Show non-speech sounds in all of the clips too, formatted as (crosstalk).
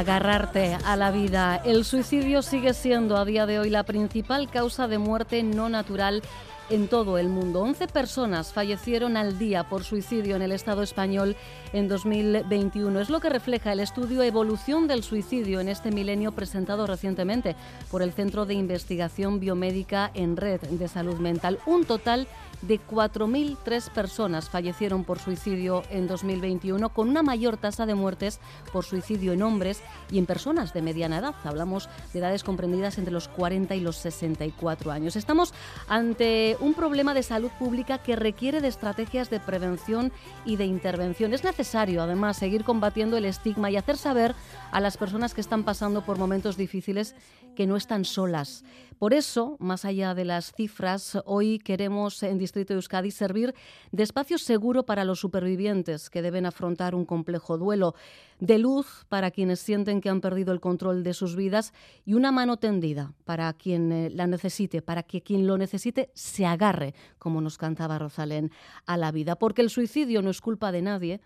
agarrarte a la vida. El suicidio sigue siendo a día de hoy la principal causa de muerte no natural en todo el mundo. 11 personas fallecieron al día por suicidio en el Estado español en 2021. Es lo que refleja el estudio Evolución del suicidio en este milenio presentado recientemente por el Centro de Investigación Biomédica en Red de Salud Mental. Un total de 4.003 personas fallecieron por suicidio en 2021, con una mayor tasa de muertes por suicidio en hombres y en personas de mediana edad. Hablamos de edades comprendidas entre los 40 y los 64 años. Estamos ante un problema de salud pública que requiere de estrategias de prevención y de intervención. Es necesario, además, seguir combatiendo el estigma y hacer saber a las personas que están pasando por momentos difíciles que no están solas. Por eso, más allá de las cifras, hoy queremos en Distrito de Euskadi servir de espacio seguro para los supervivientes que deben afrontar un complejo duelo, de luz para quienes sienten que han perdido el control de sus vidas y una mano tendida para quien eh, la necesite, para que quien lo necesite se agarre, como nos cantaba Rosalén, a la vida, porque el suicidio no es culpa de nadie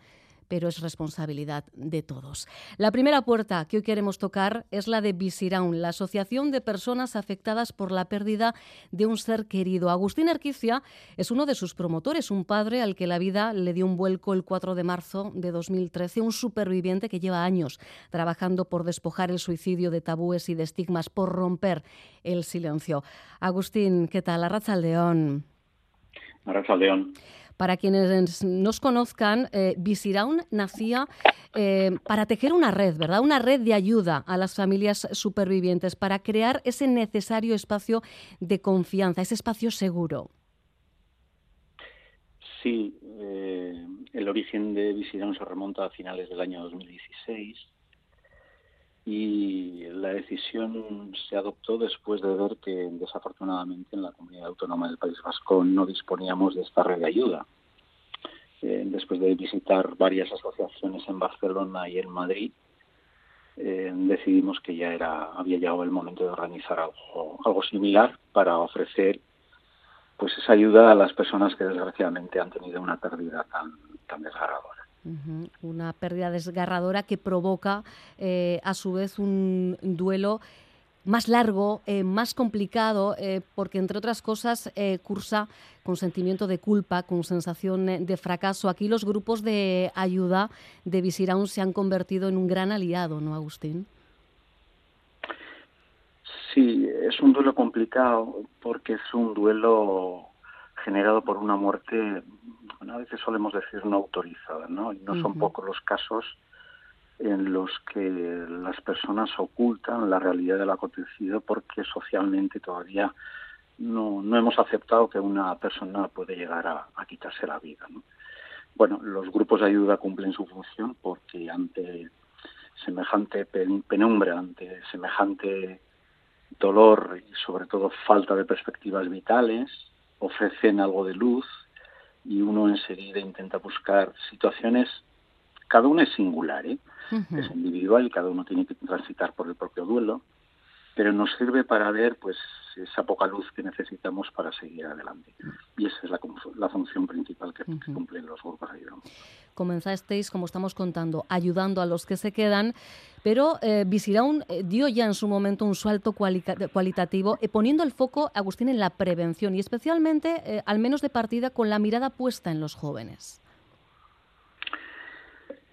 pero es responsabilidad de todos. La primera puerta que hoy queremos tocar es la de Visiraun, la Asociación de Personas Afectadas por la Pérdida de un Ser Querido. Agustín Arquicia es uno de sus promotores, un padre al que la vida le dio un vuelco el 4 de marzo de 2013, un superviviente que lleva años trabajando por despojar el suicidio de tabúes y de estigmas, por romper el silencio. Agustín, ¿qué tal? Arrachaldeón. Arrachaldeón. Para quienes nos conozcan, eh, nacía eh, para tejer una red, ¿verdad? Una red de ayuda a las familias supervivientes, para crear ese necesario espacio de confianza, ese espacio seguro. Sí, eh, el origen de Visiraun se remonta a finales del año 2016 y la decisión se adoptó después de ver que desafortunadamente en la comunidad autónoma del País Vasco no disponíamos de esta red de ayuda. Eh, después de visitar varias asociaciones en Barcelona y en Madrid, eh, decidimos que ya era había llegado el momento de organizar algo, algo similar para ofrecer pues esa ayuda a las personas que desgraciadamente han tenido una pérdida tan, tan desgarradora. Una pérdida desgarradora que provoca eh, a su vez un duelo más largo, eh, más complicado, eh, porque entre otras cosas cursa con sentimiento de culpa, con sensación de fracaso. Aquí los grupos de ayuda de Visiraun se han convertido en un gran aliado, ¿no, Agustín? Sí, es un duelo complicado porque es un duelo generado por una muerte a veces solemos decir no autorizada, ¿no? Y no son pocos los casos en los que las personas ocultan la realidad del acontecido porque socialmente todavía no, no hemos aceptado que una persona puede llegar a, quitarse la vida. ¿no? Bueno, los grupos de ayuda cumplen su función porque ante semejante penumbra, ante semejante dolor y sobre todo falta de perspectivas vitales, ofrecen algo de luz y uno enseguida intenta buscar situaciones, cada una es singular, ¿eh? es individual y cada uno tiene que transitar por el propio duelo, pero nos sirve para ver pues esa poca luz que necesitamos para seguir adelante. Y esa es la, la función principal que, cumplen los grupos de ayuda. Comenzasteis, como estamos contando, ayudando a los que se quedan, pero eh, Visiraun eh, dio ya en su momento un salto cualitativo, eh, poniendo el foco, Agustín, en la prevención y especialmente, eh, al menos de partida, con la mirada puesta en los jóvenes.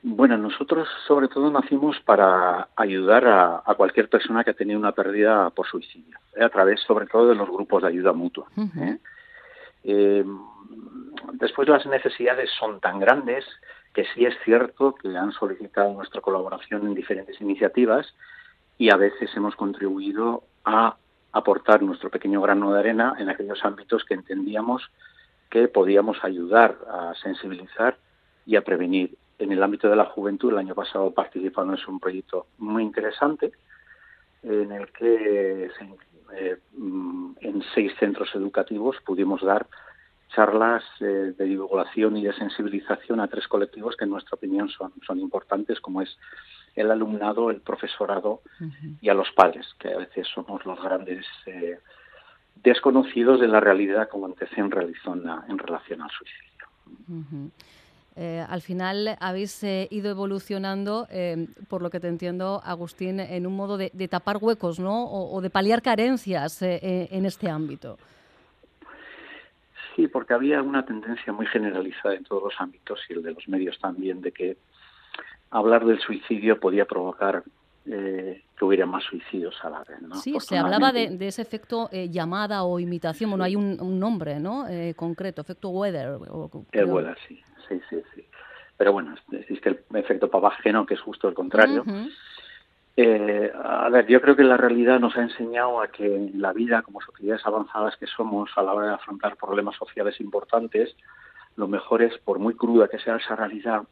Bueno, nosotros sobre todo nacimos para ayudar a, cualquier persona que ha tenido una pérdida por suicidio, ¿eh? a través sobre todo de los grupos de ayuda mutua. ¿eh? Eh, después las necesidades son tan grandes que sí es cierto que han solicitado nuestra colaboración en diferentes iniciativas y a veces hemos contribuido a aportar nuestro pequeño grano de arena en aquellos ámbitos que entendíamos que podíamos ayudar a sensibilizar y a prevenir. En el ámbito de la juventud, el año pasado participamos en un proyecto muy interesante en el que eh, mm, en seis centros educativos pudimos dar charlas eh, de divulgación y de sensibilización a tres colectivos que en nuestra opinión son, son importantes, como es el alumnado, el profesorado y a los padres, que a veces somos los grandes eh, desconocidos de la realidad como Antecen realizó en, en relación al suicidio. Eh, al final habéis eh, ido evolucionando, eh, por lo que te entiendo, Agustín, en un modo de, tapar huecos ¿no? o, de paliar carencias en este ámbito. Sí, porque había una tendencia muy generalizada en todos los ámbitos y el de los medios también, de que hablar del suicidio podía provocar que hubiera más suicidios a la vez. ¿no? Sí, se hablaba de, ese efecto llamada o imitación. Bueno, hay un, nombre ¿no? concreto, efecto Weather. el Weather, sí sí, sí, sí. Pero bueno, existe el efecto pavageno, que es justo el contrario. Eh, a ver, yo creo que la realidad nos ha enseñado a que en la vida, como sociedades avanzadas que somos, a la hora de afrontar problemas sociales importantes, lo mejor es, por muy cruda que sea esa realidad,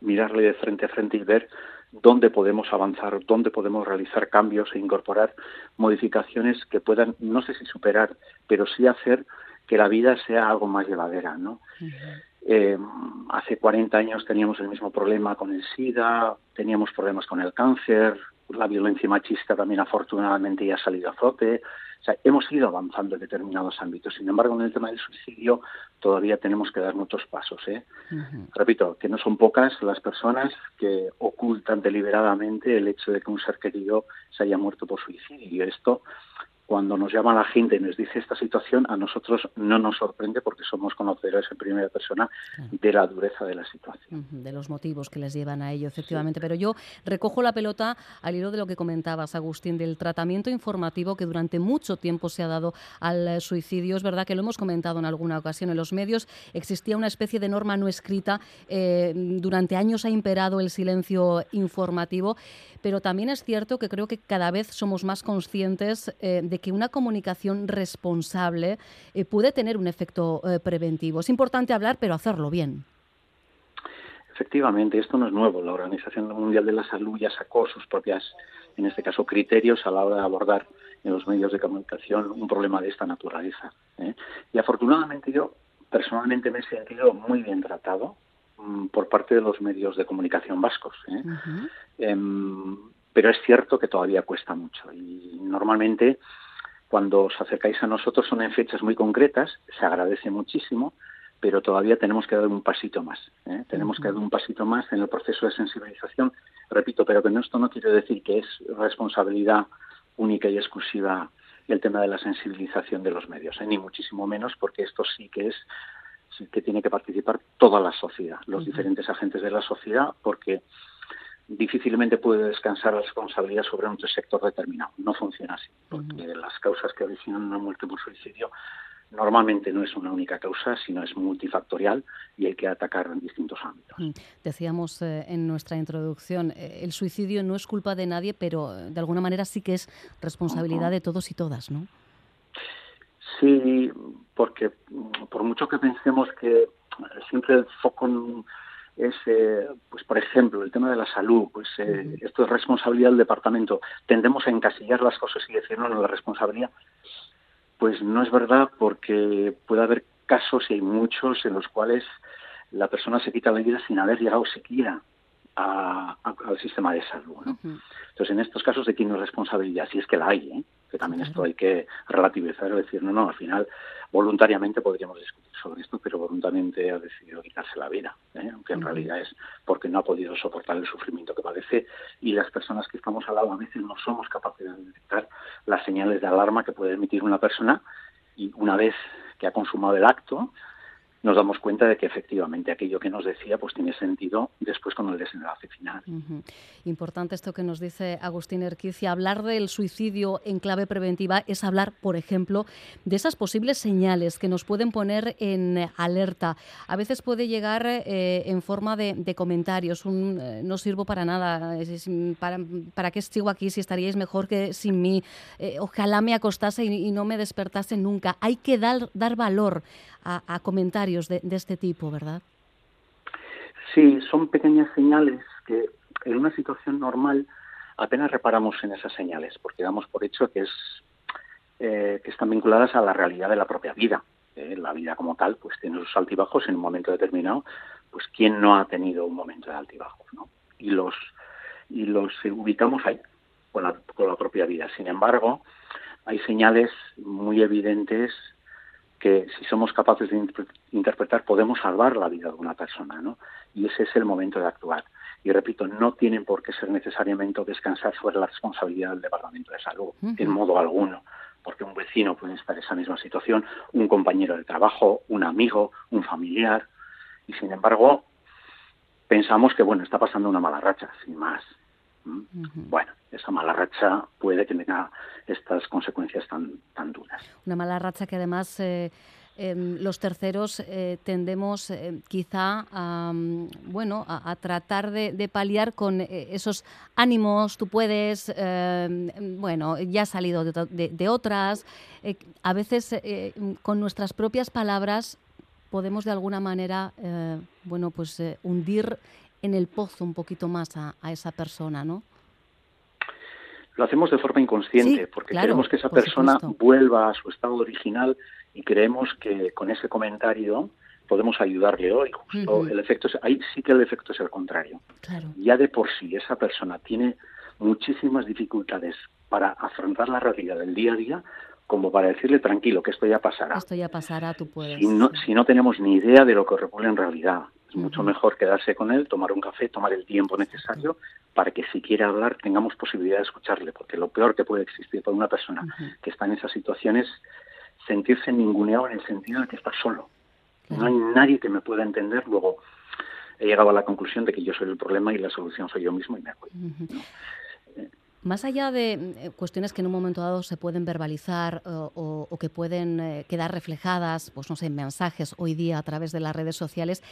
mirarle de frente a frente y ver dónde podemos avanzar, dónde podemos realizar cambios e incorporar modificaciones que puedan, no sé si superar, pero sí hacer que la vida sea algo más llevadera, ¿no? Eh, hace 40 años teníamos el mismo problema con el SIDA, teníamos problemas con el cáncer, la violencia machista también afortunadamente ya ha salido a flote. O sea, hemos ido avanzando en determinados ámbitos. Sin embargo, en el tema del suicidio todavía tenemos que dar muchos pasos. ¿eh? Repito, que no son pocas las personas que ocultan deliberadamente el hecho de que un ser querido se haya muerto por suicidio. Y esto cuando nos llama la gente y nos dice esta situación, a nosotros no nos sorprende porque somos conocedores en primera persona de la dureza de la situación. De los motivos que les llevan a ello, efectivamente. Pero yo recojo la pelota al hilo de lo que comentabas, Agustín, del tratamiento informativo que durante mucho tiempo se ha dado al suicidio. Es verdad que lo hemos comentado en alguna ocasión en los medios. Existía una especie de norma no escrita. Eh, durante años ha imperado el silencio informativo. Pero también es cierto que creo que cada vez somos más conscientes eh, de que una comunicación responsable eh, puede tener un efecto eh, preventivo. Es importante hablar, pero hacerlo bien. Efectivamente, esto no es nuevo. La Organización Mundial de la Salud ya sacó sus propias, en este caso, criterios a la hora de abordar en los medios de comunicación un problema de esta naturaleza. Y afortunadamente yo personalmente me he sentido muy bien tratado por parte de los medios de comunicación vascos. Em, pero es cierto que todavía cuesta mucho y normalmente cuando os acercáis a nosotros son en fechas muy concretas, se agradece muchísimo, pero todavía tenemos que dar un pasito más. ¿eh? Tenemos que dar un pasito más en el proceso de sensibilización. Repito, pero que esto no quiere decir que es responsabilidad única y exclusiva el tema de la sensibilización de los medios, ¿eh? ni muchísimo menos, porque esto sí que es que tiene que participar toda la sociedad, los diferentes agentes de la sociedad, porque difícilmente puede descansar la responsabilidad sobre un sector determinado. No funciona así, porque las causas que originan una muerte por suicidio normalmente no es una única causa, sino es multifactorial y hay que atacar en distintos ámbitos. Decíamos eh, en nuestra introducción, eh, el suicidio no es culpa de nadie, pero eh, de alguna manera sí que es responsabilidad de todos y todas, ¿no? Sí, porque mm, por mucho que pensemos que siempre el foco es, eh, pues por ejemplo, el tema de la salud, pues eh, esto es responsabilidad del departamento. Tendemos a encasillar las cosas y decir, no, no, la responsabilidad. Pues no es verdad porque puede haber casos y hay muchos en los cuales la persona se quita la vida sin haber llegado siquiera al sistema de salud. Entonces, en estos casos, ¿de quién es responsabilidad? Si es que la hay, ¿eh? Que también esto hay que relativizar decir, no, no, al final voluntariamente podríamos discutir sobre esto, pero voluntariamente ha decidido quitarse la vida, ¿eh? aunque en realidad es porque no ha podido soportar el sufrimiento que padece y las personas que estamos al lado a veces no somos capaces de detectar las señales de alarma que puede emitir una persona y una vez que ha consumado el acto, nos damos cuenta de que efectivamente aquello que nos decía pues tiene sentido después con el desenlace final. Importante esto que nos dice Agustín Erquicia. Hablar del suicidio en clave preventiva es hablar, por ejemplo, de esas posibles señales que nos pueden poner en alerta. A veces puede llegar eh, en forma de, comentarios, un eh, no sirvo para nada, para, para, qué sigo aquí si estaríais mejor que sin mí, eh, ojalá me acostase y, no me despertase nunca. Hay que dar, dar valor a, comentarios de, este tipo, ¿verdad? Sí, son pequeñas señales que en una situación normal apenas reparamos en esas señales, porque damos por hecho que es eh, que están vinculadas a la realidad de la propia vida. Eh, la vida como tal, pues tiene sus altibajos en un momento determinado. Pues quién no ha tenido un momento de altibajos, ¿no? Y los y los ubicamos ahí con la, con la propia vida. Sin embargo, hay señales muy evidentes que si somos capaces de interpretar podemos salvar la vida de una persona, ¿no? Y ese es el momento de actuar. Y repito, no tienen por qué ser necesariamente descansar sobre la responsabilidad del Departamento de Salud, en modo alguno, porque un vecino puede estar en esa misma situación, un compañero de trabajo, un amigo, un familiar, y sin embargo pensamos que bueno está pasando una mala racha, sin más. Bueno, esa mala racha puede que tenga estas consecuencias tan, tan duras. Una mala racha que además eh, em, los terceros eh, tendemos eh, quizá a, mm, bueno, a, tratar de, paliar con esos ánimos, tú puedes, em, bueno, ya has salido de, de otras. a veces con nuestras propias palabras podemos de alguna manera, bueno, pues hundir en el pozo un poquito más a, esa persona, ¿no? Lo hacemos de forma inconsciente, porque queremos que esa persona vuelva a su estado original y creemos que con ese comentario podemos ayudarle hoy. Justo el efecto ahí sí que el efecto es el contrario. Ya de por sí esa persona tiene muchísimas dificultades para afrontar la realidad del día a día, como para decirle tranquilo que esto ya pasará. Esto ya pasará, tú puedes. Si no, si no tenemos ni idea de lo que ocurre en realidad. Es mucho mejor quedarse con él, tomar un café, tomar el tiempo necesario para que si quiere hablar tengamos posibilidad de escucharle, porque lo peor que puede existir para una persona que está en esa situación es sentirse ninguneado en el sentido de que está solo. No hay nadie que me pueda entender. Luego he llegado a la conclusión de que yo soy el problema y la solución soy yo mismo y me voy. Más allá de eh, cuestiones que en un momento dado se pueden verbalizar o, que pueden eh, quedar reflejadas, pues no sé, en mensajes hoy día a través de las redes sociales,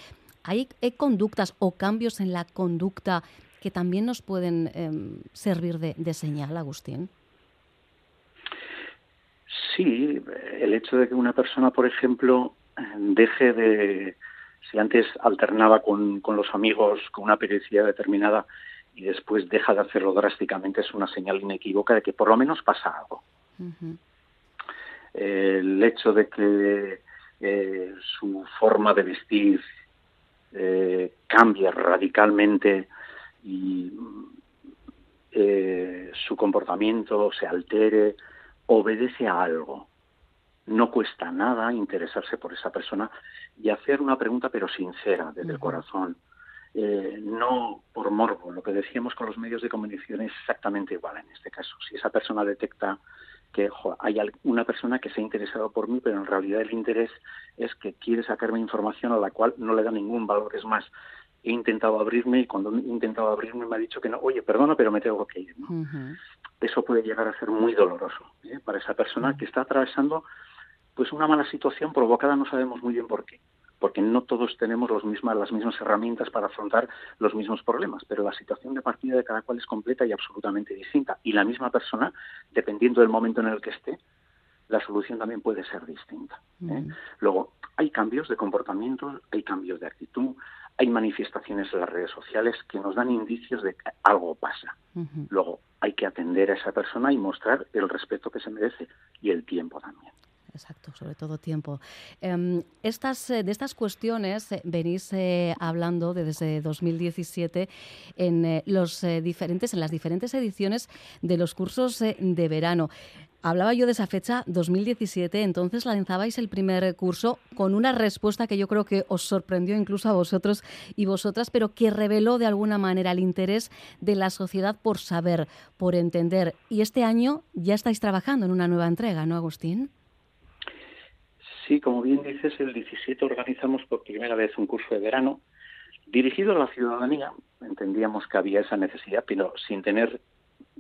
¿hay, conductas o cambios en la conducta que también nos pueden em, servir de, señal, Agustín? Sí, el hecho de que una persona, por ejemplo, deje de, si antes alternaba con, con los amigos con una periodicidad determinada, y después deja de hacerlo drásticamente es una señal inequívoca de que por lo menos pasa algo. El hecho de que eh, su forma de vestir eh, cambie radicalmente y eh, su comportamiento se altere, obedece a algo. No cuesta nada interesarse por esa persona y hacer una pregunta pero sincera desde el corazón eh, no por morbo. Lo que decíamos con los medios de comunicación es exactamente igual en este caso. Si esa persona detecta que hay una persona que se ha interesado por mí, pero en realidad el interés es que quiere sacarme información a la cual no le da ningún valor. Es más, he intentado abrirme y cuando he intentado abrirme me ha dicho que no, oye, perdona, pero me tengo que ir. Eso puede llegar a ser muy doloroso ¿eh? para esa persona que está atravesando pues una mala situación provocada, no sabemos muy bien por qué porque no todos tenemos los mismas, las mismas herramientas para afrontar los mismos problemas, pero la situación de partida de cada cual es completa y absolutamente distinta. Y la misma persona, dependiendo del momento en el que esté, la solución también puede ser distinta. ¿eh? Luego, hay cambios de comportamiento, hay cambios de actitud, hay manifestaciones en las redes sociales que nos dan indicios de que algo pasa. Luego, hay que atender a esa persona y mostrar el respeto que se merece y el tiempo también exacto, sobre todo tiempo. Em, estas, eh, de estas cuestiones eh, venís eh, hablando desde 2017 en, en las diferentes ediciones de los cursos de verano. Hablaba yo de esa fecha, 2017, entonces lanzabais el primer curso con una respuesta que yo creo que os sorprendió incluso a vosotros y vosotras, pero que reveló de alguna manera el interés de la sociedad por saber, por entender. Y este año ya estáis trabajando en una nueva entrega, ¿no, Agustín? Sí, como bien dices, el 17 organizamos por primera vez un curso de verano dirigido a la ciudadanía. Entendíamos que había esa necesidad, pero sin tener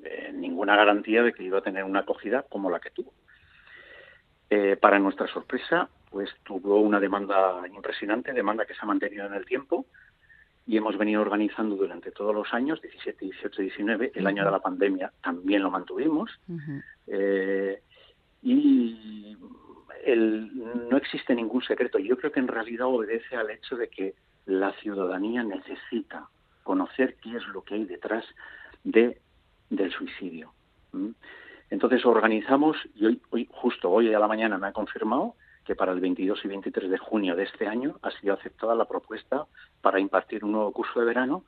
eh, ninguna garantía de que iba a tener una acogida como la que tuvo. Eh, para nuestra sorpresa, pues tuvo una demanda impresionante, demanda que se ha mantenido en el tiempo y hemos venido organizando durante todos los años, 17, 18, 19, el año de la pandemia también lo mantuvimos. eh, y no existe ningún secreto. Yo creo que en realidad obedece al hecho de que la ciudadanía necesita conocer qué es lo que hay detrás de, del suicidio. Entonces organizamos, y hoy, hoy, justo hoy a la mañana me ha confirmado que para el 22 y 23 de junio de este año ha sido aceptada la propuesta para impartir un nuevo curso de verano.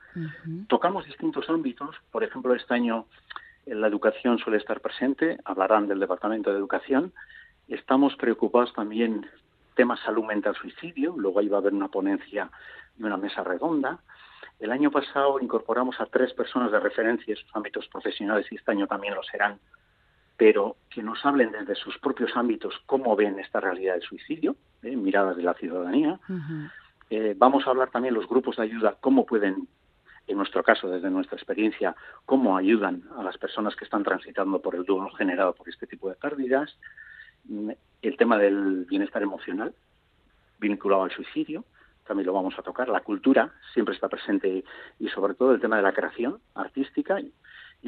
Tocamos distintos ámbitos, por ejemplo, este año la educación suele estar presente, hablarán del Departamento de Educación. Estamos preocupados también temas salud mental suicidio, luego ahí va a haber una ponencia y una mesa redonda. El año pasado incorporamos a tres personas de referencia en sus ámbitos profesionales y este año también lo serán, pero que nos hablen desde sus propios ámbitos cómo ven esta realidad del suicidio, ¿eh? miradas de la ciudadanía. Eh, vamos a hablar también los grupos de ayuda, cómo pueden, en nuestro caso, desde nuestra experiencia, cómo ayudan a las personas que están transitando por el duelo generado por este tipo de pérdidas. El tema del bienestar emocional vinculado al suicidio, también lo vamos a tocar. La cultura siempre está presente y sobre todo el tema de la creación artística. Y,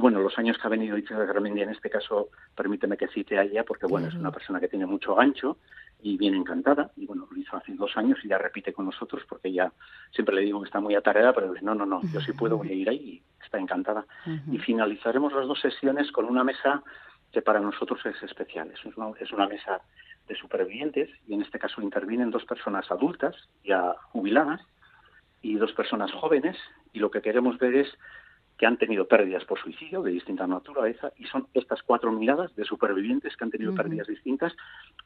bueno, los años que ha venido Itziar Garmendia, en este caso, permíteme que cite a ella, porque bueno, es una persona que tiene mucho gancho y viene encantada. Y bueno, lo hizo hace dos años y ya repite con nosotros, porque ella siempre le digo que está muy atareada, pero no, no, no, yo sí puedo, voy a ir ahí y está encantada. Y finalizaremos las dos sesiones con una mesa que para nosotros es especial. Es una, es una mesa de supervivientes y en este caso intervienen dos personas adultas ya jubiladas y dos personas jóvenes y lo que queremos ver es que han tenido pérdidas por suicidio de distinta naturaleza y son estas cuatro miradas de supervivientes que han tenido pérdidas distintas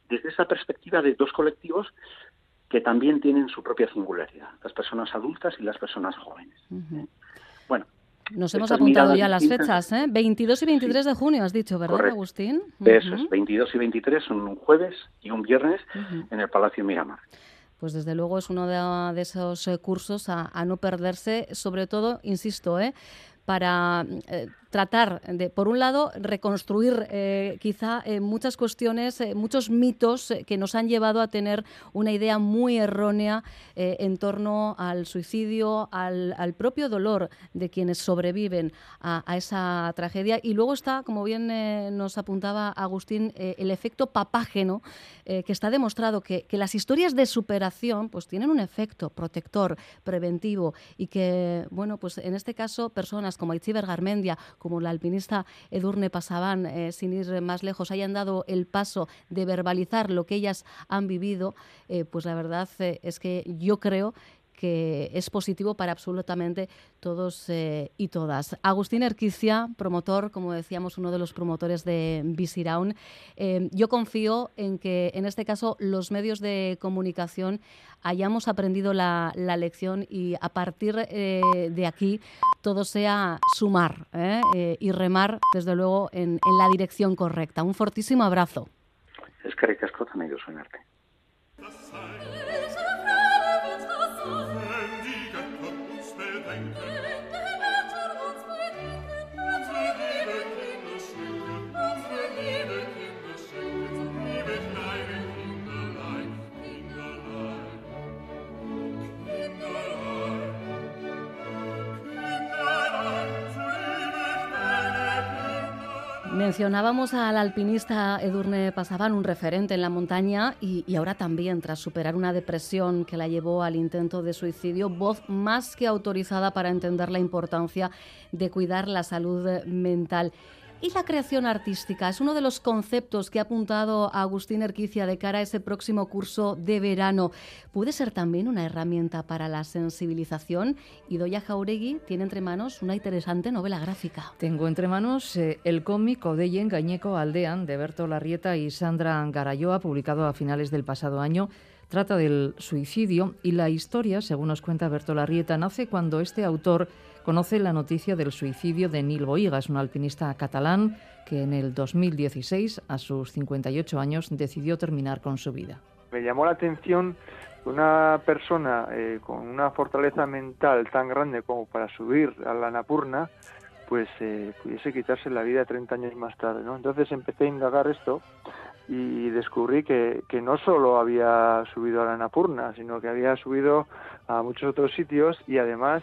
desde esa perspectiva de dos colectivos que también tienen su propia singularidad, las personas adultas y las personas jóvenes. Bueno, nos hemos apuntado ya las fechas, ¿eh? 22 y 23 de junio, has dicho, ¿verdad, Agustín? Eso es, 22 y 23 son un jueves y un viernes en el Palacio Miramar. Pues desde luego es uno de, esos eh, cursos a, a, no perderse, sobre todo, insisto, ¿eh? para eh, tratar de, por un lado, reconstruir eh, quizá eh, muchas cuestiones, muchos mitos que nos han llevado a tener una idea muy errónea en torno al suicidio, al, propio dolor de quienes sobreviven a, esa tragedia. Y luego está, como bien nos apuntaba Agustín, el efecto papágeno, que está demostrado que, que, las historias de superación pues, tienen un efecto protector, preventivo, y que, bueno, pues en este caso, personas como Itziber Garmendia, como la alpinista Edurne Pasaban, eh, sin ir más lejos, hayan dado el paso de verbalizar lo que ellas han vivido, eh, pues la verdad eh, es que yo creo que es positivo para absolutamente todos eh, y todas. Agustín Erquicia, promotor, como decíamos, uno de los promotores de Visiraun. Eh, yo confío en que en este caso los medios de comunicación hayamos aprendido la, lección y a partir eh, de aquí todo sea sumar y remar, desde luego, en, la dirección correcta. Un fortísimo abrazo. Es que también yo. Mm-hmm. Mencionábamos al alpinista Edurne Pasaban, un referente en la montaña, y, y, ahora también, tras superar una depresión que la llevó al intento de suicidio, voz más que autorizada para entender la importancia de cuidar la salud mental. Y la creación artística es uno de los conceptos que ha apuntado Agustín Erquicia de cara a ese próximo curso de verano. ¿Puede ser también una herramienta para la sensibilización? Y Doya Jauregui tiene entre manos una interesante novela gráfica. Tengo entre manos eh, el cómic Odeyen Gañeco Aldean de Berto Larrieta y Sandra Garayoa, publicado a finales del pasado año. Trata del suicidio y la historia, según nos cuenta Berto Larrieta, nace cuando este autor conoce la noticia del suicidio de Nil Boigas, un alpinista catalán que en el 2016, a sus 58 años, decidió terminar con su vida. Me llamó la atención una persona eh, con una fortaleza mental tan grande como para subir a la Napurna, pues eh, pudiese quitarse la vida 30 años más tarde. ¿no? Entonces empecé a indagar esto y descubrí que, que no solo había subido a la Napurna, sino que había subido a muchos otros sitios y además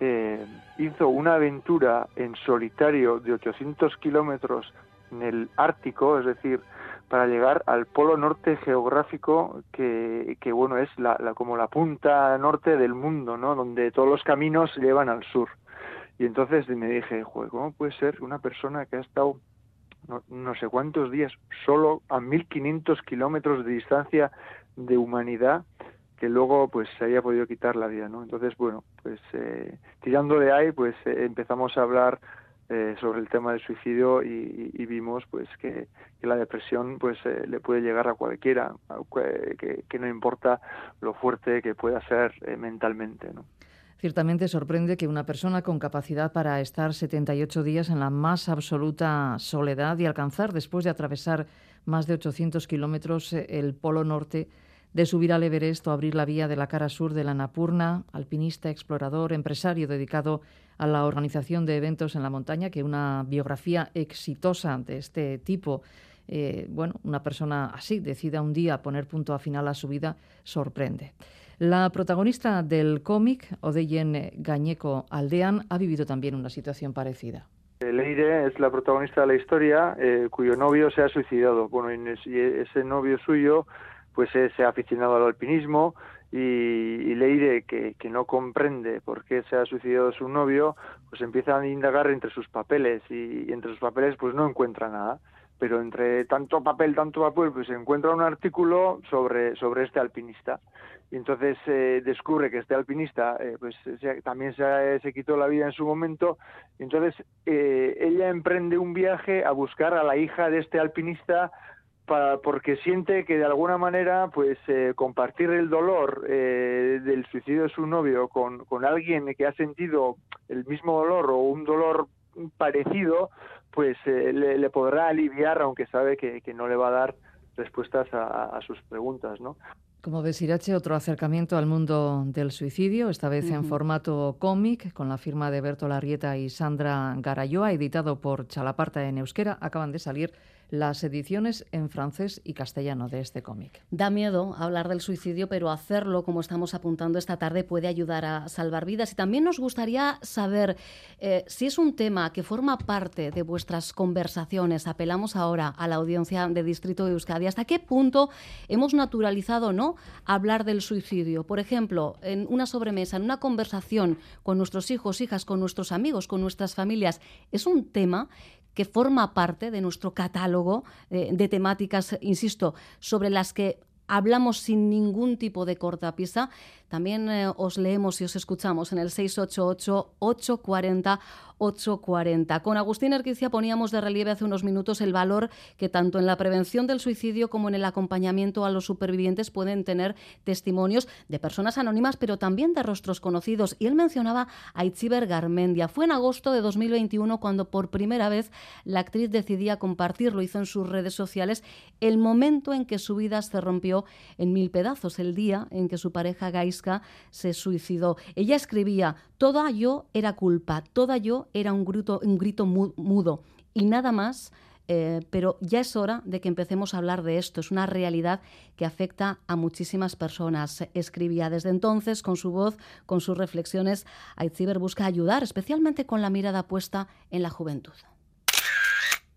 eh, hizo una aventura en solitario de 800 kilómetros en el Ártico, es decir, para llegar al polo norte geográfico que, que bueno es la, como la punta norte del mundo, ¿no? Donde todos los caminos llevan al sur. Y entonces me dije, Joder, ¿cómo puede ser una persona que ha estado no, no sé cuántos días solo a 1500 kilómetros de distancia de humanidad que luego pues se haya podido quitar la vida, ¿no? Entonces, bueno, pues eh, tirando de ahí, pues eh, empezamos a hablar eh, sobre el tema del suicidio y, vimos pues que, la depresión pues eh, le puede llegar a cualquiera que, que, no importa lo fuerte que pueda ser mentalmente ¿no? Ciertamente sorprende que una persona con capacidad para estar 78 días en la más absoluta soledad y alcanzar, después de atravesar más de 800 kilómetros, el Polo Norte, de subir al Everest o abrir la vía de la cara sur de la Napurna, alpinista, explorador, empresario dedicado a la organización de eventos en la montaña, que una biografía exitosa de este tipo, eh, bueno, una persona así decida un día poner punto a final a su vida, sorprende. La protagonista del cómic, Odeyen Gañeco Aldean, ha vivido también una situación parecida. Leire es la protagonista de la historia, eh, cuyo novio se ha suicidado. Bueno, y ese novio suyo pues se ha aficionado al alpinismo y, Leire, que, que, no comprende por qué se ha suicidado su novio, pues empieza a indagar entre sus papeles y, entre sus papeles pues no encuentra nada. Pero entre tanto papel, tanto papel, pues encuentra un artículo sobre, sobre este alpinista. Y entonces eh, descubre que este alpinista eh, pues también se, se, quitó la vida en su momento. Y entonces eh, ella emprende un viaje a buscar a la hija de este alpinista porque siente que de alguna manera pues eh, compartir el dolor eh, del suicidio de su novio con, con, alguien que ha sentido el mismo dolor o un dolor parecido pues eh, le, podrá aliviar aunque sabe que, que, no le va a dar respuestas a, sus preguntas ¿no? Como ves, Irache, otro acercamiento al mundo del suicidio, esta vez en formato cómic, con la firma de Berto Larrieta y Sandra Garayoa, editado por Chalaparta en Euskera. Acaban de salir las ediciones en francés y castellano de este cómic. Da miedo hablar del suicidio, pero hacerlo, como estamos apuntando esta tarde, puede ayudar a salvar vidas. Y también nos gustaría saber eh, si es un tema que forma parte de vuestras conversaciones. Apelamos ahora a la audiencia de Distrito de Euskadi. ¿Hasta qué punto hemos naturalizado no hablar del suicidio? Por ejemplo, en una sobremesa, en una conversación con nuestros hijos, hijas, con nuestros amigos, con nuestras familias, es un tema que forma parte de nuestro catálogo eh, de temáticas, insisto, sobre las que hablamos sin ningún tipo de cortapisa. También eh, os leemos y os escuchamos en el 688-840 840. Con Agustín Erquicia poníamos de relieve hace unos minutos el valor que tanto en la prevención del suicidio como en el acompañamiento a los supervivientes pueden tener testimonios de personas anónimas, pero también de rostros conocidos. Y él mencionaba a Itziber Garmendia. Fue en agosto de 2021 cuando por primera vez la actriz decidía compartir, lo hizo en sus redes sociales, el momento en que su vida se rompió en mil pedazos, el día en que su pareja Se suicidó. Ella escribía, toda yo era culpa, toda yo era un grito, un grito mudo y nada más. Eh, pero ya es hora de que empecemos a hablar de esto. Es una realidad que afecta a muchísimas personas. Escribía desde entonces, con su voz, con sus reflexiones, Aitziber busca ayudar, especialmente con la mirada puesta en la juventud.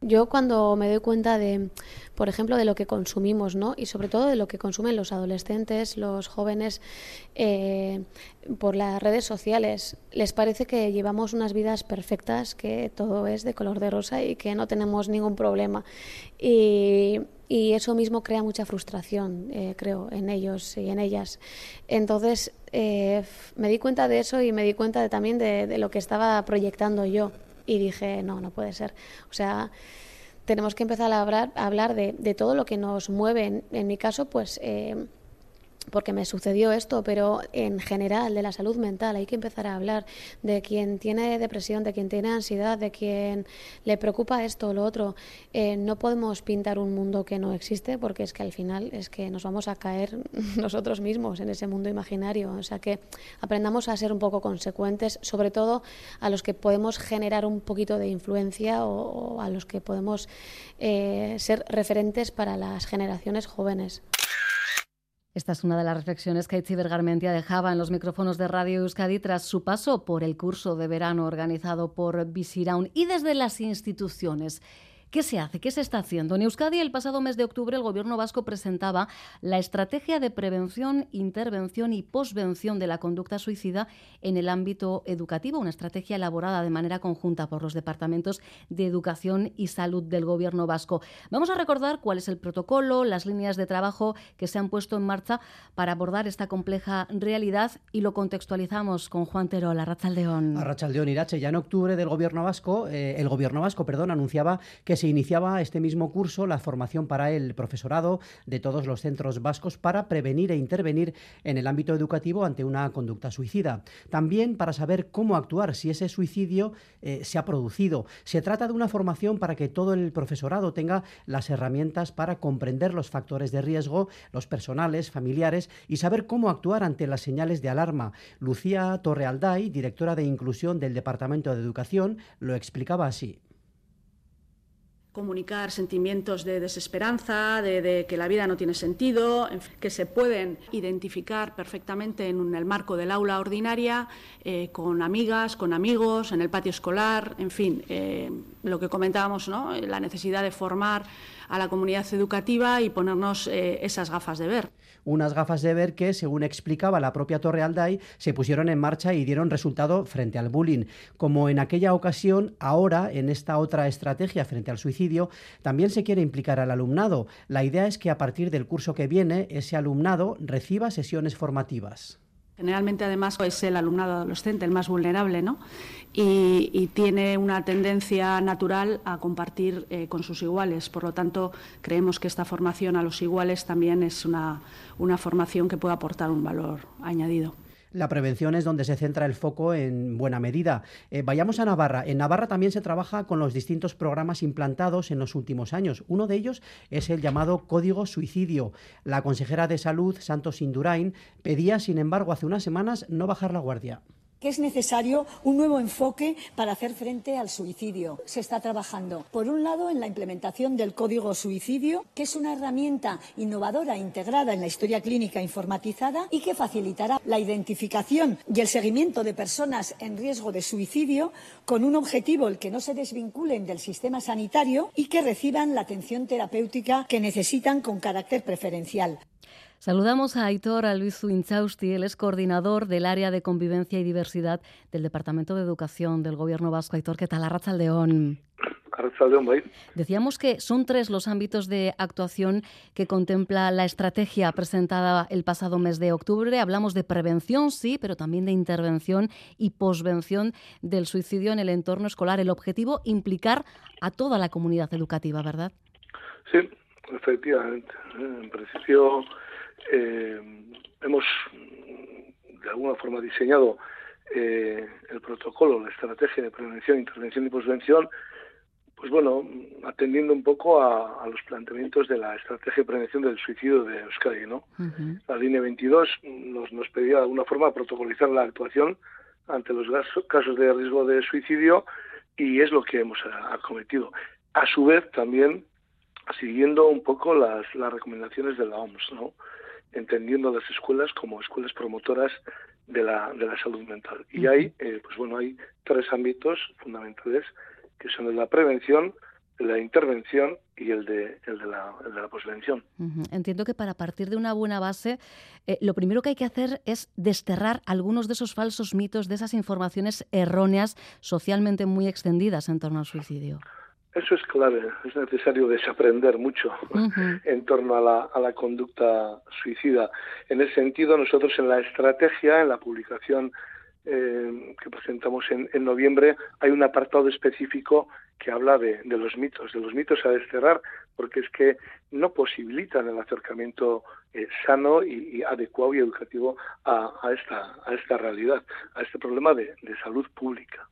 Yo cuando me doy cuenta de, por ejemplo, de lo que consumimos, ¿no? Y sobre todo de lo que consumen los adolescentes, los jóvenes eh, por las redes sociales, les parece que llevamos unas vidas perfectas, que todo es de color de rosa y que no tenemos ningún problema. Y, eso mismo crea mucha frustración, eh, creo, en ellos y en ellas. Entonces eh, me di cuenta de eso y me di cuenta también de lo que estaba proyectando yo y dije, no, no puede ser. O sea, tenemos que empezar a hablar, a hablar de, de todo lo que nos mueve. En, mi caso, pues... Eh, porque me sucedió esto, pero en general de la salud mental hay que empezar a hablar de quien tiene depresión, de quien tiene ansiedad, de quien le preocupa esto o lo otro. Eh, no podemos pintar un mundo que no existe porque es que al final es que nos vamos a caer (laughs) nosotros mismos en ese mundo imaginario. O sea que aprendamos a ser un poco consecuentes, sobre todo a los que podemos generar un poquito de influencia o, a los que podemos eh, ser referentes para las generaciones jóvenes. Esta es una de las reflexiones que Itziber Garmentia dejaba en los micrófonos de Radio Euskadi tras su paso por el curso de verano organizado por Visiraun y desde las instituciones. ¿Qué se hace? ¿Qué se está haciendo? En Euskadi, el pasado mes de octubre, el Gobierno vasco presentaba la Estrategia de Prevención, Intervención y Posvención de la Conducta Suicida en el ámbito educativo, una estrategia elaborada de manera conjunta por los departamentos de Educación y Salud del Gobierno vasco. Vamos a recordar cuál es el protocolo, las líneas de trabajo que se han puesto en marcha para abordar esta compleja realidad y lo contextualizamos con Juan Terol, Arrachaldeón. Arrachaldeón Irache, ya en octubre del Gobierno vasco, eh, el Gobierno vasco, perdón, anunciaba que se iniciaba este mismo curso la formación para el profesorado de todos los centros vascos para prevenir e intervenir en el ámbito educativo ante una conducta suicida. También para saber cómo actuar si ese suicidio eh, se ha producido. Se trata de una formación para que todo el profesorado tenga las herramientas para comprender los factores de riesgo, los personales, familiares y saber cómo actuar ante las señales de alarma. Lucía Torrealday, directora de Inclusión del Departamento de Educación, lo explicaba así comunicar sentimientos de desesperanza, de, que la vida no tiene sentido, que se pueden identificar perfectamente en, el marco del aula ordinaria, eh, con amigas, con amigos, en el patio escolar, en fin, eh, lo que comentábamos, ¿no? la necesidad de formar a la comunidad educativa y ponernos eh, esas gafas de ver unas gafas de ver que, según explicaba la propia Torre Alday, se pusieron en marcha y dieron resultado frente al bullying. Como en aquella ocasión, ahora, en esta otra estrategia frente al suicidio, también se quiere implicar al alumnado. La idea es que a partir del curso que viene, ese alumnado reciba sesiones formativas. Generalmente, además, es el alumnado adolescente el más vulnerable, ¿no? Y, tiene una tendencia natural a compartir eh, con sus iguales. Por lo tanto, creemos que esta formación a los iguales también es una, una formación que puede aportar un valor añadido. La prevención es donde se centra el foco en buena medida. Eh, vayamos a Navarra. En Navarra también se trabaja con los distintos programas implantados en los últimos años. Uno de ellos es el llamado Código Suicidio. La consejera de Salud, Santos Indurain, pedía, sin embargo, hace unas semanas no bajar la guardia que es necesario un nuevo enfoque para hacer frente al suicidio. Se está trabajando, por un lado, en la implementación del Código Suicidio, que es una herramienta innovadora integrada en la historia clínica informatizada y que facilitará la identificación y el seguimiento de personas en riesgo de suicidio con un objetivo el que no se desvinculen del sistema sanitario y que reciban la atención terapéutica que necesitan con carácter preferencial. Saludamos a Aitor a Luis Zuinchausti, él es coordinador del área de convivencia y diversidad del Departamento de Educación del Gobierno Vasco. Aitor, ¿qué tal? Arrachaldeón. Arrachaldeón, Decíamos que son tres los ámbitos de actuación que contempla la estrategia presentada el pasado mes de octubre. Hablamos de prevención, sí, pero también de intervención y posvención del suicidio en el entorno escolar. El objetivo, implicar a toda la comunidad educativa, ¿verdad? Sí, efectivamente. En principio eh, hemos de alguna forma diseñado eh, el protocolo, la estrategia de prevención, intervención y posvención, pues bueno, atendiendo un poco a, los planteamientos de la estrategia de prevención del suicidio de Euskadi, ¿no? La línea 22 nos, nos pedía de alguna forma protocolizar la actuación ante los casos de riesgo de suicidio y es lo que hemos acometido. A su vez, también siguiendo un poco las, las recomendaciones de la OMS, ¿no? Entendiendo las escuelas como escuelas promotoras de la, de la salud mental. Y hay, eh, pues bueno, hay tres ámbitos fundamentales que son el de la prevención, el de la intervención y el de, el de, la, el de la posvención. Entiendo que para partir de una buena base, eh, lo primero que hay que hacer es desterrar algunos de esos falsos mitos, de esas informaciones erróneas socialmente muy extendidas en torno al suicidio. Eso es clave, es necesario desaprender mucho en torno a la, a la conducta suicida. En ese sentido, nosotros en la estrategia, en la publicación eh, que presentamos en, en, noviembre, hay un apartado específico que habla de, de, los mitos, de los mitos a desterrar, porque es que no posibilitan el acercamiento eh, sano y, adecuado y educativo a, esta, a esta realidad, a este problema de, salud pública.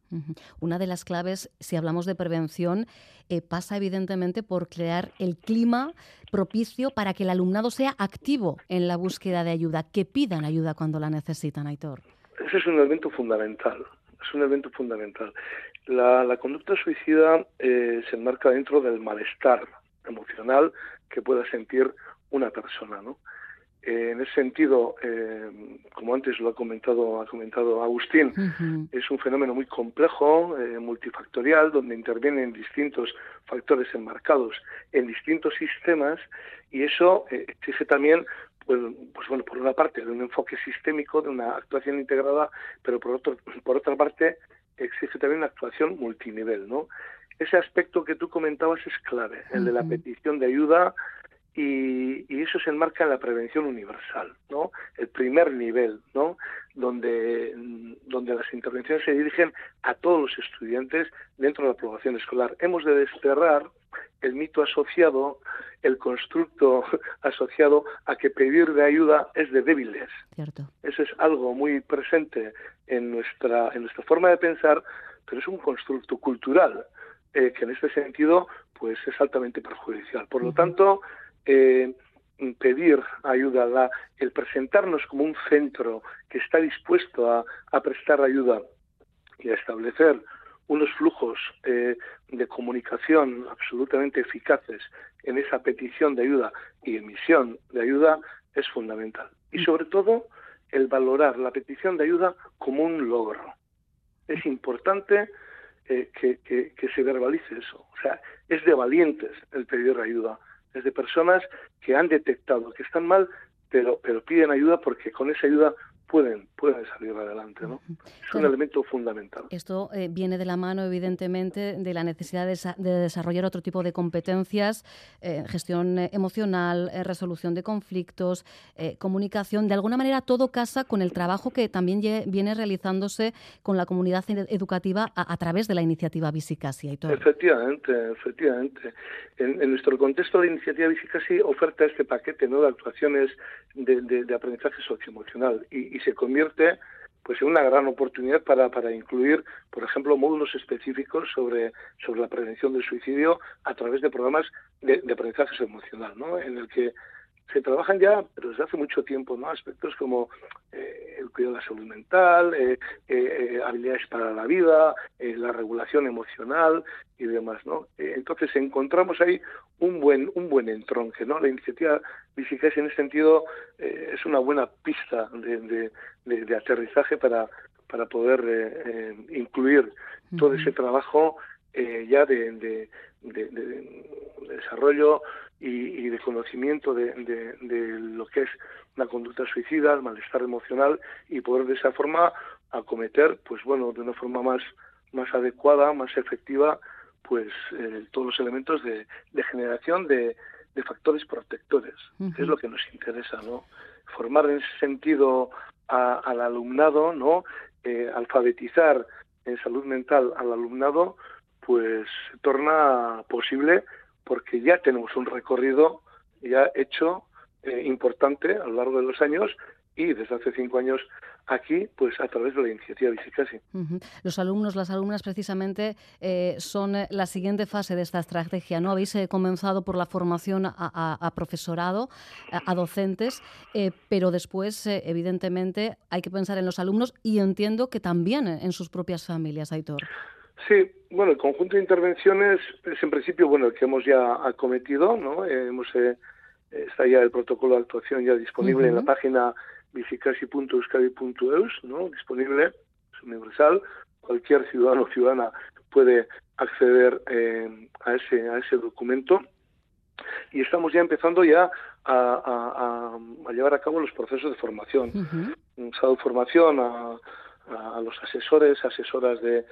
Una de las claves, si hablamos de prevención, eh, pasa evidentemente por crear el clima propicio para que el alumnado sea activo en la búsqueda de ayuda, que pidan ayuda cuando la necesitan, Aitor. Ese es un elemento fundamental, es un elemento fundamental. La, la conducta suicida eh, se enmarca dentro del malestar emocional que pueda sentir una persona, ¿no? Eh, en ese sentido, eh, como antes lo ha comentado, ha comentado Agustín, es un fenómeno muy complejo, eh, multifactorial, donde intervienen distintos factores enmarcados en distintos sistemas y eso exige también pues, pues, bueno, por una parte, de un enfoque sistémico, de una actuación integrada, pero por, otro, por otra parte, exige también una actuación multinivel, ¿no? Ese aspecto que tú comentabas es clave, el de la petición de ayuda, y, eso se enmarca en la prevención universal, ¿no? El primer nivel, ¿no? Donde, donde las intervenciones se dirigen a todos los estudiantes dentro de la población escolar. Hemos de desterrar el mito asociado, el constructo (laughs) asociado a que pedir de ayuda es de débiles. Cierto. Eso es algo muy presente en nuestra, en nuestra forma de pensar, pero es un constructo cultural eh, que en este sentido pues es altamente perjudicial. Por lo tanto, eh, pedir ayuda, la, el presentarnos como un centro que está dispuesto a, prestar ayuda y a establecer unos flujos eh, de comunicación absolutamente eficaces en esa petición de ayuda y emisión de ayuda es fundamental. Y sobre todo, el valorar la petición de ayuda como un logro. Es importante eh, que, que, se verbalice eso. O sea, es de valientes el pedir ayuda es de personas que han detectado que están mal, pero, pero piden ayuda porque con esa ayuda pueden, pueden salir adelante. ¿no? Es un elemento fundamental. Esto eh, viene de la mano, evidentemente, de la necesidad de, desarrollar otro tipo de competencias, eh, gestión eh, emocional, resolución de conflictos, comunicación. De alguna manera, todo casa con el trabajo que también viene realizándose con la comunidad educativa a, través de la iniciativa Visicasi. Efectivamente, efectivamente. En, nuestro contexto, la iniciativa Visicasi oferta este paquete ¿no? de actuaciones de, de aprendizaje socioemocional y, y se convierte pues en una gran oportunidad para, para incluir, por ejemplo, módulos específicos sobre, sobre la prevención del suicidio a través de programas de, de aprendizaje emocional, ¿no? en el que se trabajan ya, pero desde hace mucho tiempo, ¿no? Aspectos como eh, el cuidado de la salud mental, eh, eh, habilidades para la vida, la regulación emocional y demás, ¿no? entonces encontramos ahí un buen un buen entronque, ¿no? La iniciativa Visicas en ese sentido es una buena pista de, de, aterrizaje para para poder incluir todo ese trabajo ya de, desarrollo y, de conocimiento de, lo que es la conducta suicida, el malestar emocional y poder de esa forma acometer, pues bueno, de una forma más, más adecuada, más efectiva, pues eh, todos los elementos de, generación de, factores protectores, que es lo que nos interesa, ¿no? Formar en ese sentido al alumnado, ¿no? Eh, alfabetizar en salud mental al alumnado, pues se torna posible porque ya tenemos un recorrido ya hecho eh, importante a lo largo de los años y desde hace cinco años aquí, pues a través de la iniciativa Visicasi. Los alumnos, las alumnas precisamente eh, son eh, la siguiente fase de esta estrategia, ¿no? Habéis comenzado por la formación a, profesorado, a, docentes, pero después, evidentemente, hay que pensar en los alumnos y entiendo que también en sus propias familias, Aitor. Sí, bueno, el conjunto de intervenciones es en principio bueno el que hemos ya acometido, ¿no? Eh, hemos eh, está ya el protocolo de actuación ya disponible en la página bicicasi.euskadi.eus, ¿no? Disponible, es universal, cualquier ciudadano o ciudadana puede acceder eh, a ese a ese documento y estamos ya empezando ya a, llevar a cabo los procesos de formación. Hemos dado formación a, a los asesores, asesoras de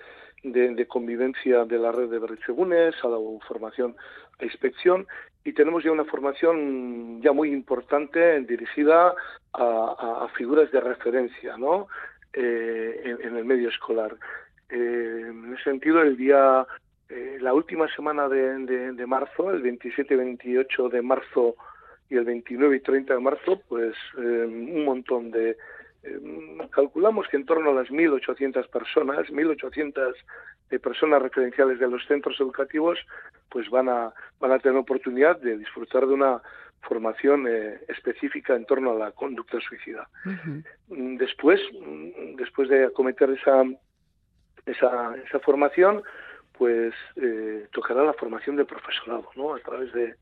de, convivencia de la red de Berrichegunes, a la formación a inspección y tenemos ya una formación ya muy importante dirigida a, figuras de referencia ¿no? Eh, en, el medio escolar. Eh, en ese sentido, el día, eh, la última semana de, de marzo, el 27-28 de marzo y el 29 y 30 de marzo, pues un montón de, eh, calculamos que en torno a las 1.800 personas, 1.800 eh, personas referenciales de los centros educativos, pues van a, van a tener oportunidad de disfrutar de una formación eh, específica en torno a la conducta suicida. Mm, después, mm, después de acometer esa, esa, esa formación, pues tocará la formación del profesorado, ¿no? A través de,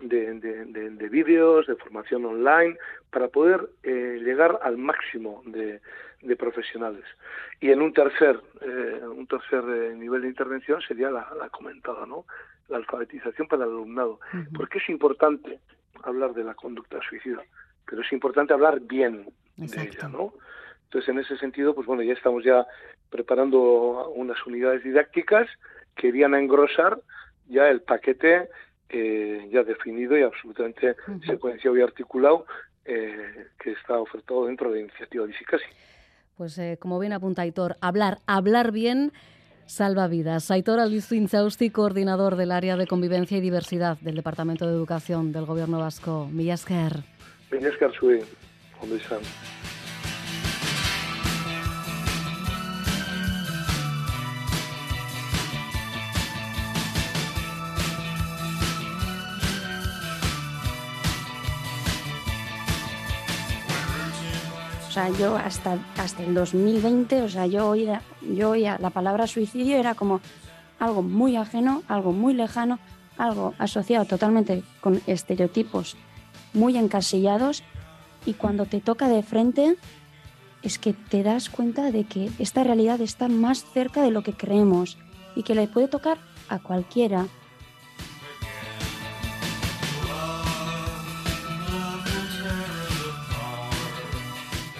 de, de, vídeos, de formación online, para poder eh, llegar al máximo de, profesionales. Y en un tercer, eh, un tercer eh, nivel de intervención sería la, comentada, ¿no? La alfabetización para el alumnado. Porque es importante hablar de la conducta suicida, pero es importante hablar bien de ella, ¿no? Entonces, en ese sentido, pues bueno, ya estamos ya preparando unas unidades didácticas que irían a engrosar ya el paquete eh, ya definido y absolutamente secuenciado y articulado eh, que está ofertado dentro de la iniciativa Disicasi. Pues eh, como bien apunta Aitor, hablar, hablar bien salva vidas. Aitor Alizuinzausti, coordinador del área de convivencia y diversidad del Departamento de Educación del Gobierno Vasco. Millasker. Millasker, sea, yo hasta, hasta el 2020, o sea, yo oía, yo oía la palabra suicidio, era como algo muy ajeno, algo muy lejano, algo asociado totalmente con estereotipos muy encasillados y cuando te toca de frente es que te das cuenta de que esta realidad está más cerca de lo que creemos y que le puede tocar a cualquiera.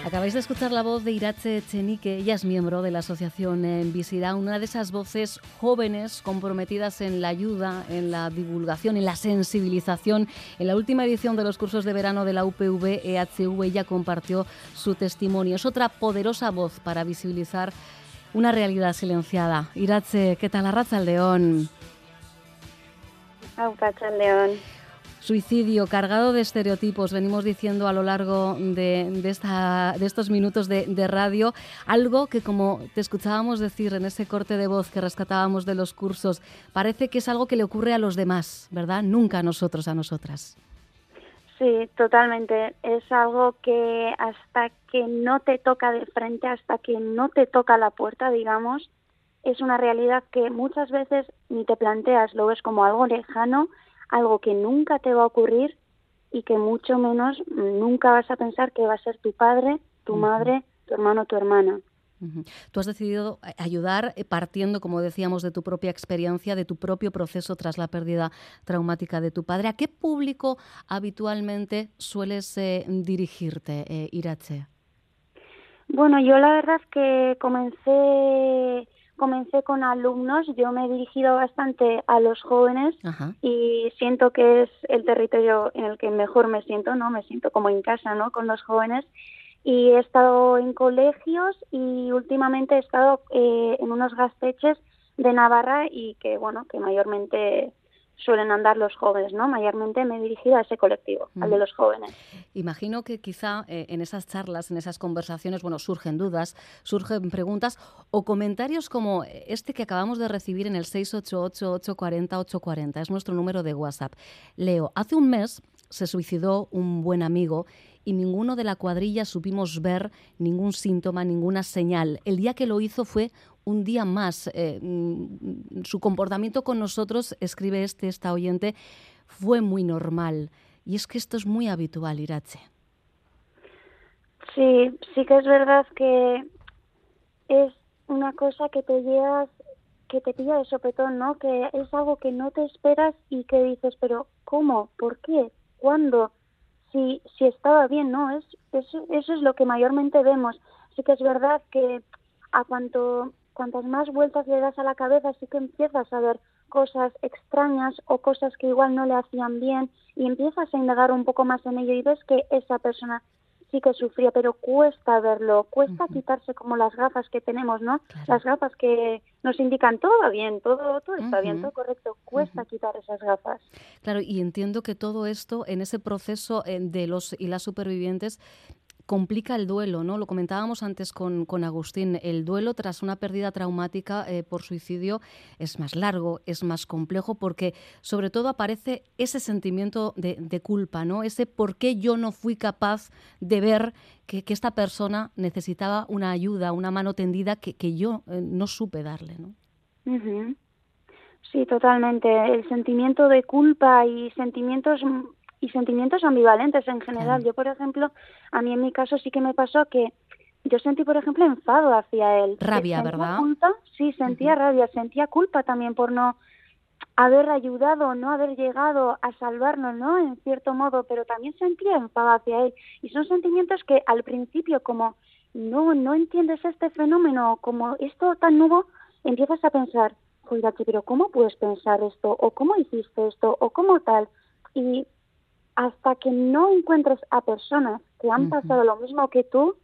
Acabáis de escuchar la voz de Irache Chenique, ella es miembro de la asociación en Visida, una de esas voces jóvenes comprometidas en la ayuda, en la divulgación, en la sensibilización. En la última edición de los cursos de verano de la UPV EHV ella compartió su testimonio. Es otra poderosa voz para visibilizar una realidad silenciada. Irache, ¿qué tal? Arraza el León. León suicidio cargado de estereotipos, venimos diciendo a lo largo de, esta, de estos minutos de, radio, algo que como te escuchábamos decir en ese corte de voz que rescatábamos de los cursos, parece que es algo que le ocurre a los demás, ¿verdad? Nunca a nosotros, a nosotras. Sí, totalmente. Es algo que hasta que no te toca de frente, hasta que no te toca la puerta, digamos, es una realidad que muchas veces ni te planteas, lo ves como algo lejano algo que nunca te va a ocurrir y que mucho menos nunca vas a pensar que va a ser tu padre, tu madre, tu hermano, tu hermana. Tú has decidido ayudar eh, partiendo, como decíamos, de tu propia experiencia, de tu propio proceso tras la pérdida traumática de tu padre. ¿A qué público habitualmente sueles eh, dirigirte, eh, Irache? Bueno, yo la verdad que comencé comencé con alumnos, yo me he dirigido bastante a los jóvenes y siento que es el territorio en el que mejor me siento, ¿no? Me siento como en casa, ¿no? Con los jóvenes y he estado en colegios y últimamente he estado eh, en unos gasteches de Navarra y que, bueno, que mayormente suelen andar los jóvenes, ¿no? Mayormente me he dirigido a ese colectivo, al de los jóvenes. Imagino que quizá eh, en esas charlas, en esas conversaciones, bueno, surgen dudas, surgen preguntas o comentarios como este que acabamos de recibir en el 688-840-840, es nuestro número de WhatsApp. Leo, hace un mes se suicidó un buen amigo y ninguno de la cuadrilla supimos ver ningún síntoma, ninguna señal. El día que lo hizo fue un día más. Eh, mm, su comportamiento con nosotros, escribe este, esta oyente, fue muy normal. Y es que esto es muy habitual, Irache. Sí, sí que es verdad que es una cosa que te llevas, que te pilla de sopetón, ¿no? Que es algo que no te esperas y que dices, pero ¿cómo? ¿Por qué? ¿Cuándo? Si, si estaba bien, ¿no? Es, eso es lo que mayormente vemos. Sí que es verdad que a cuanto cuantas más vueltas le das a la cabeza, sí que empiezas a ver cosas extrañas o cosas que igual no le hacían bien y empiezas a indagar un poco más en ello y ves que esa persona sí que sufría, pero cuesta verlo, cuesta quitarse como las gafas que tenemos, ¿no? Las gafas que nos indican todo va bien, todo, todo está bien, todo correcto, cuesta quitar esas gafas. Claro, y entiendo que todo esto en ese proceso eh, de los y las supervivientes complica el duelo, ¿no? Lo comentábamos antes con, con Agustín, el duelo tras una pérdida traumática eh, por suicidio es más largo, es más complejo, porque sobre todo aparece ese sentimiento de, culpa, ¿no? Ese por qué yo no fui capaz de ver que, esta persona necesitaba una ayuda, una mano tendida que, yo eh, no supe darle, ¿no? Sí, totalmente. El sentimiento de culpa y sentimientos y sentimientos ambivalentes en general. Yo, por ejemplo, a mí en mi caso sí que me pasó que yo sentí, por ejemplo, enfado hacia él. Rabia, Sentía ¿verdad? Culpa, sí, sentía rabia, sentía culpa también por no haber ayudado, no haber llegado a salvarnos, ¿no? En cierto modo, pero también sentía enfado hacia él. Y son sentimientos que al principio, como no, no entiendes este fenómeno, como esto tan nuevo, empiezas a pensar, oiga, pero ¿cómo puedes pensar esto? ¿O cómo hiciste esto? ¿O cómo tal? Y hasta que no encuentres a personas que han pasado lo mismo que tú,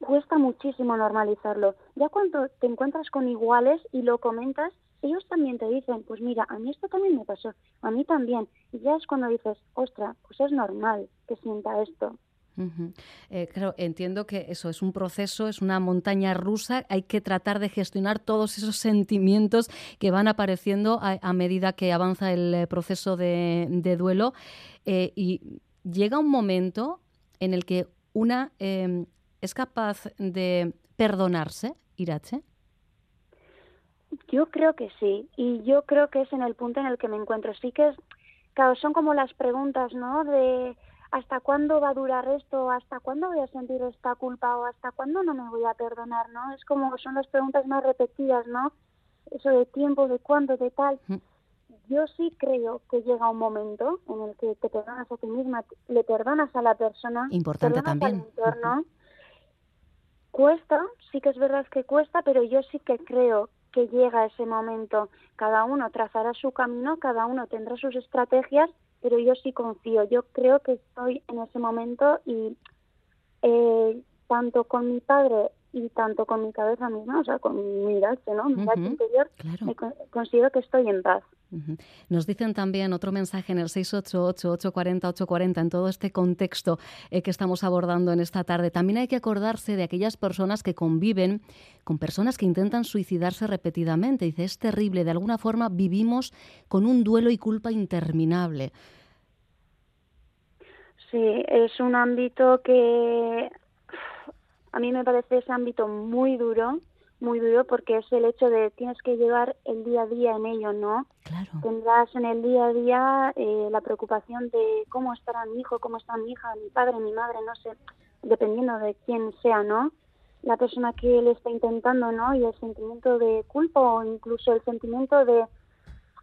cuesta muchísimo normalizarlo. Ya cuando te encuentras con iguales y lo comentas, ellos también te dicen, pues mira, a mí esto también me pasó, a mí también. Y ya es cuando dices, ostra, pues es normal que sienta esto. Eh, claro, entiendo que eso es un proceso, es una montaña rusa. Hay que tratar de gestionar todos esos sentimientos que van apareciendo a, medida que avanza el eh, proceso de, duelo. Eh, y llega un momento en el que una eh, es capaz de perdonarse, Irache. Yo creo que sí, y yo creo que es en el punto en el que me encuentro. Sí que es, claro, son como las preguntas, ¿no? De hasta cuándo va a durar esto, hasta cuándo voy a sentir esta culpa o hasta cuándo no me voy a perdonar, ¿no? Es como son las preguntas más repetidas, ¿no? Eso de tiempo, de cuándo, de tal. Yo sí creo que llega un momento en el que te perdonas a ti misma, le perdonas a la persona, Importante perdonas también. al entorno. Cuesta, sí que es verdad que cuesta, pero yo sí que creo que llega ese momento. Cada uno trazará su camino, cada uno tendrá sus estrategias, pero yo sí confío. Yo creo que estoy en ese momento y eh, tanto con mi padre y tanto con mi cabeza misma, o sea, con mi Irache, ¿no? Mi Ujú, interior, claro. me con- considero que estoy en paz. Nos dicen también otro mensaje en el 688-840-840 en todo este contexto eh, que estamos abordando en esta tarde. También hay que acordarse de aquellas personas que conviven con personas que intentan suicidarse repetidamente. Dice, es terrible, de alguna forma vivimos con un duelo y culpa interminable. Sí, es un ámbito que a mí me parece ese ámbito muy duro, muy duro porque es el hecho de tienes que llevar el día a día en ello, ¿no? Claro. Tendrás en el día a día eh, la preocupación de cómo estará mi hijo, cómo está mi hija, mi padre, mi madre, no sé, dependiendo de quién sea, ¿no? La persona que le está intentando, ¿no? Y el sentimiento de culpa o incluso el sentimiento de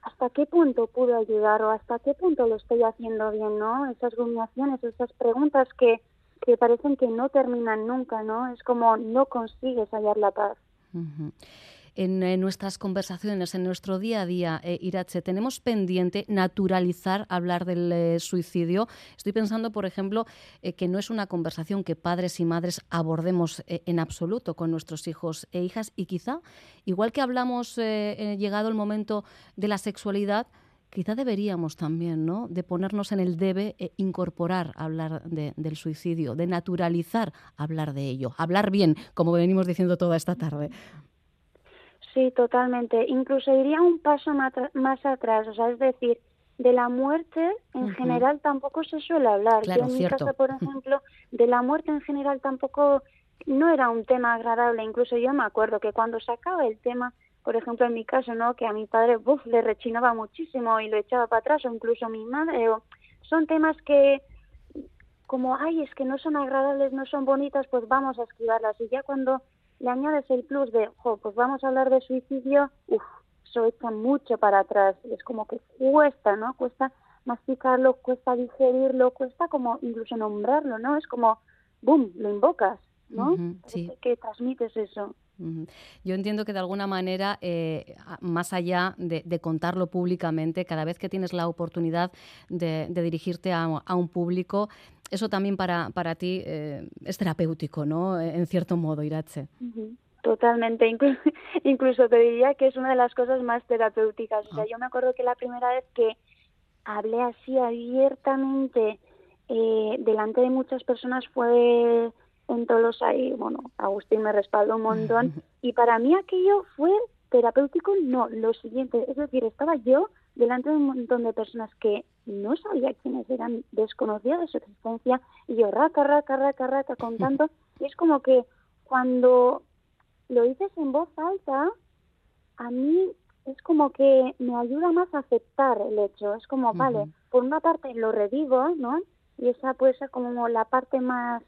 hasta qué punto puedo ayudar o hasta qué punto lo estoy haciendo bien, ¿no? Esas rumiaciones, esas preguntas que, que parecen que no terminan nunca, ¿no? Es como no consigues hallar la paz. Ujú. En, nuestras conversaciones, en nuestro día a día, eh, Irache, tenemos pendiente naturalizar hablar del eh, suicidio. Estoy pensando, por ejemplo, eh, que no es una conversación que padres y madres abordemos eh, en absoluto con nuestros hijos e hijas y quizá, igual que hablamos llegado el momento de la sexualidad, quizá deberíamos también, ¿no? De ponernos en el debe e incorporar hablar de- del suicidio, de naturalizar hablar de ello, hablar bien, como venimos diciendo toda esta tarde. Sí, totalmente. Incluso iría un paso más atrás, o sea, es decir, de la muerte en general tampoco se suele hablar. Claro, Yo en cierto. mi casa, por ejemplo, (laughs) de la muerte en general tampoco no era un tema agradable. Incluso yo me acuerdo que cuando sacaba el tema, por ejemplo, en mi caso, ¿no? Que a mi padre, buf, le rechinaba muchísimo y lo echaba para atrás, o incluso mi madre, o son temas que como, ay, es que no son agradables, no son bonitas, pues vamos a esquivarlas. Y ya cuando le añades el plus de, jo, pues vamos a hablar de suicidio, uff, eso echa mucho para atrás. Es como que cuesta, ¿no? Cuesta masticarlo, cuesta digerirlo, cuesta como incluso nombrarlo, ¿no? Es como, boom, lo invocas, ¿no? Sí. Parece Que transmites eso. Yo entiendo que de alguna manera, eh, más allá de, de contarlo públicamente, cada vez que tienes la oportunidad de, de dirigirte a, a un público, eso también para, para ti eh, es terapéutico, ¿no? Eh, En cierto modo, Irache. Totalmente, Inclu- (laughs) incluso te diría que es una de las cosas más terapéuticas. O sea, yo me acuerdo que la primera vez que hablé así abiertamente eh, delante de muchas personas fue en Tolosa y bueno, Agustín me respaldó un montón (laughs) y para mí aquello fue terapéutico, no, lo siguiente, es decir, estaba yo delante de un montón de personas que no sabía quiénes eran, desconocía de su existencia y yo raca, raca, raca, raca contando (laughs) y es como que cuando lo dices en voz alta, a mí es como que me ayuda más a aceptar el hecho. Es como, vale, por una parte lo revivo, ¿no? Y esa puede ser como la parte más,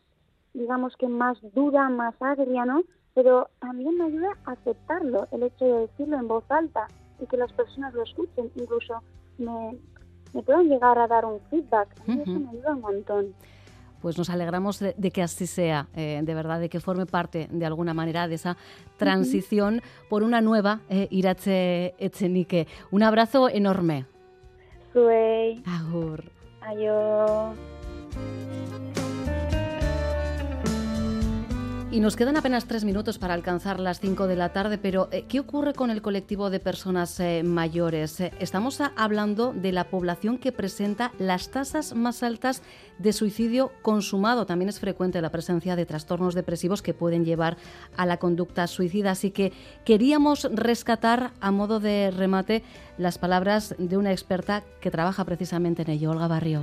digamos que más dura, más agria, ¿no? Pero también me ayuda a aceptarlo, el hecho de decirlo en voz alta y que las personas lo escuchen. Incluso me, me puedan llegar a dar un feedback. A mí eso me ayuda un montón pues nos alegramos de, de que así sea, eh, de verdad, de que forme parte de alguna manera de esa transición por una nueva eh, Irache Echenique. Un abrazo enorme. Zuei. Agur. Ayo. Y nos quedan apenas tres minutos para alcanzar las cinco de la tarde, pero eh, ¿qué ocurre con el colectivo de personas eh, mayores? Eh, estamos hablando de la población que presenta las tasas más altas de suicidio consumado. También es frecuente la presencia de trastornos depresivos que pueden llevar a la conducta suicida. Así que queríamos rescatar a modo de remate las palabras de una experta que trabaja precisamente en ello, Olga Barrio.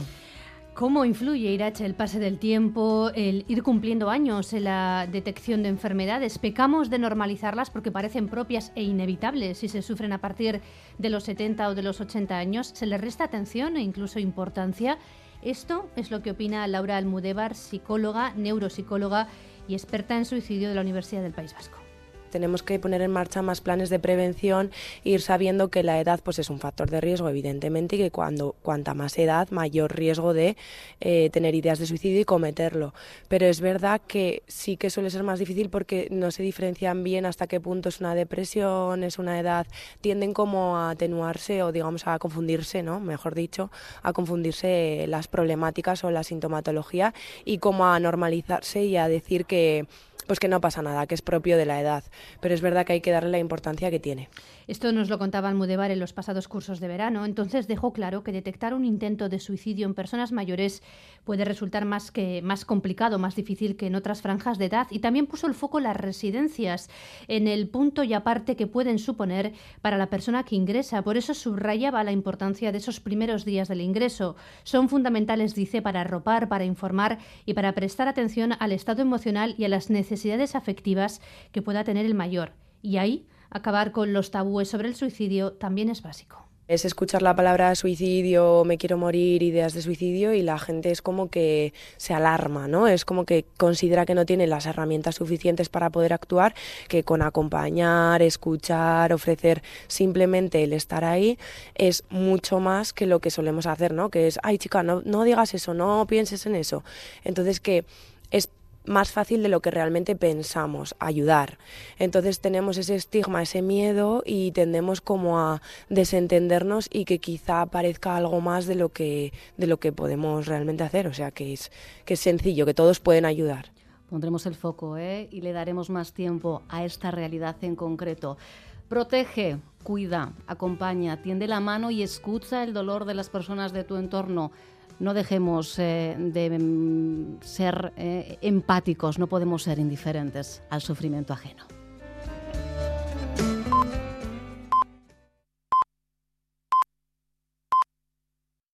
¿Cómo influye, Irache, el pase del tiempo, el ir cumpliendo años en la detección de enfermedades? Pecamos de normalizarlas porque parecen propias e inevitables si se sufren a partir de los 70 o de los 80 años. Se les resta atención e incluso importancia. Esto es lo que opina Laura Almudévar, psicóloga, neuropsicóloga y experta en suicidio de la Universidad del País Vasco. Tenemos que poner en marcha más planes de prevención ir sabiendo que la edad pues es un factor de riesgo evidentemente y que cuando cuanta más edad mayor riesgo de eh, tener ideas de suicidio y cometerlo. Pero es verdad que sí que suele ser más difícil porque no se diferencian bien hasta qué punto es una depresión es una edad tienden como a atenuarse o digamos a confundirse no mejor dicho a confundirse las problemáticas o la sintomatología y como a normalizarse y a decir que pues que no pasa nada, que es propio de la edad. Pero es verdad que hay que darle la importancia que tiene. Esto nos lo contaba Almudévar en los pasados cursos de verano. Entonces dejó claro que detectar un intento de suicidio en personas mayores puede resultar más, que, más complicado, más difícil que en otras franjas de edad. Y también puso el foco las residencias, en el punto y aparte que pueden suponer para la persona que ingresa. Por eso subrayaba la importancia de esos primeros días del ingreso. Son fundamentales, dice, para arropar, para informar y para prestar atención al estado emocional y a las necesidades afectivas que pueda tener el mayor. Y ahí acabar con los tabúes sobre el suicidio también es básico. Es escuchar la palabra suicidio, me quiero morir, ideas de suicidio y la gente es como que se alarma, ¿no? Es como que considera que no tiene las herramientas suficientes para poder actuar, que con acompañar, escuchar, ofrecer simplemente el estar ahí es mucho más que lo que solemos hacer, ¿no? Que es, ay chica, no, no digas eso, no pienses en eso. Entonces que más fácil de lo que realmente pensamos, ayudar. Entonces tenemos ese estigma, ese miedo y tendemos como a desentendernos y que quizá parezca algo más de lo que, de lo que podemos realmente hacer. O sea que es, que es sencillo, que todos pueden ayudar. Pondremos el foco ¿eh? y le daremos más tiempo a esta realidad en concreto. Protege, cuida, acompaña, tiende la mano y escucha el dolor de las personas de tu entorno no dejemos eh, de mm, ser eh, empáticos, no podemos ser indiferentes al sufrimiento ajeno.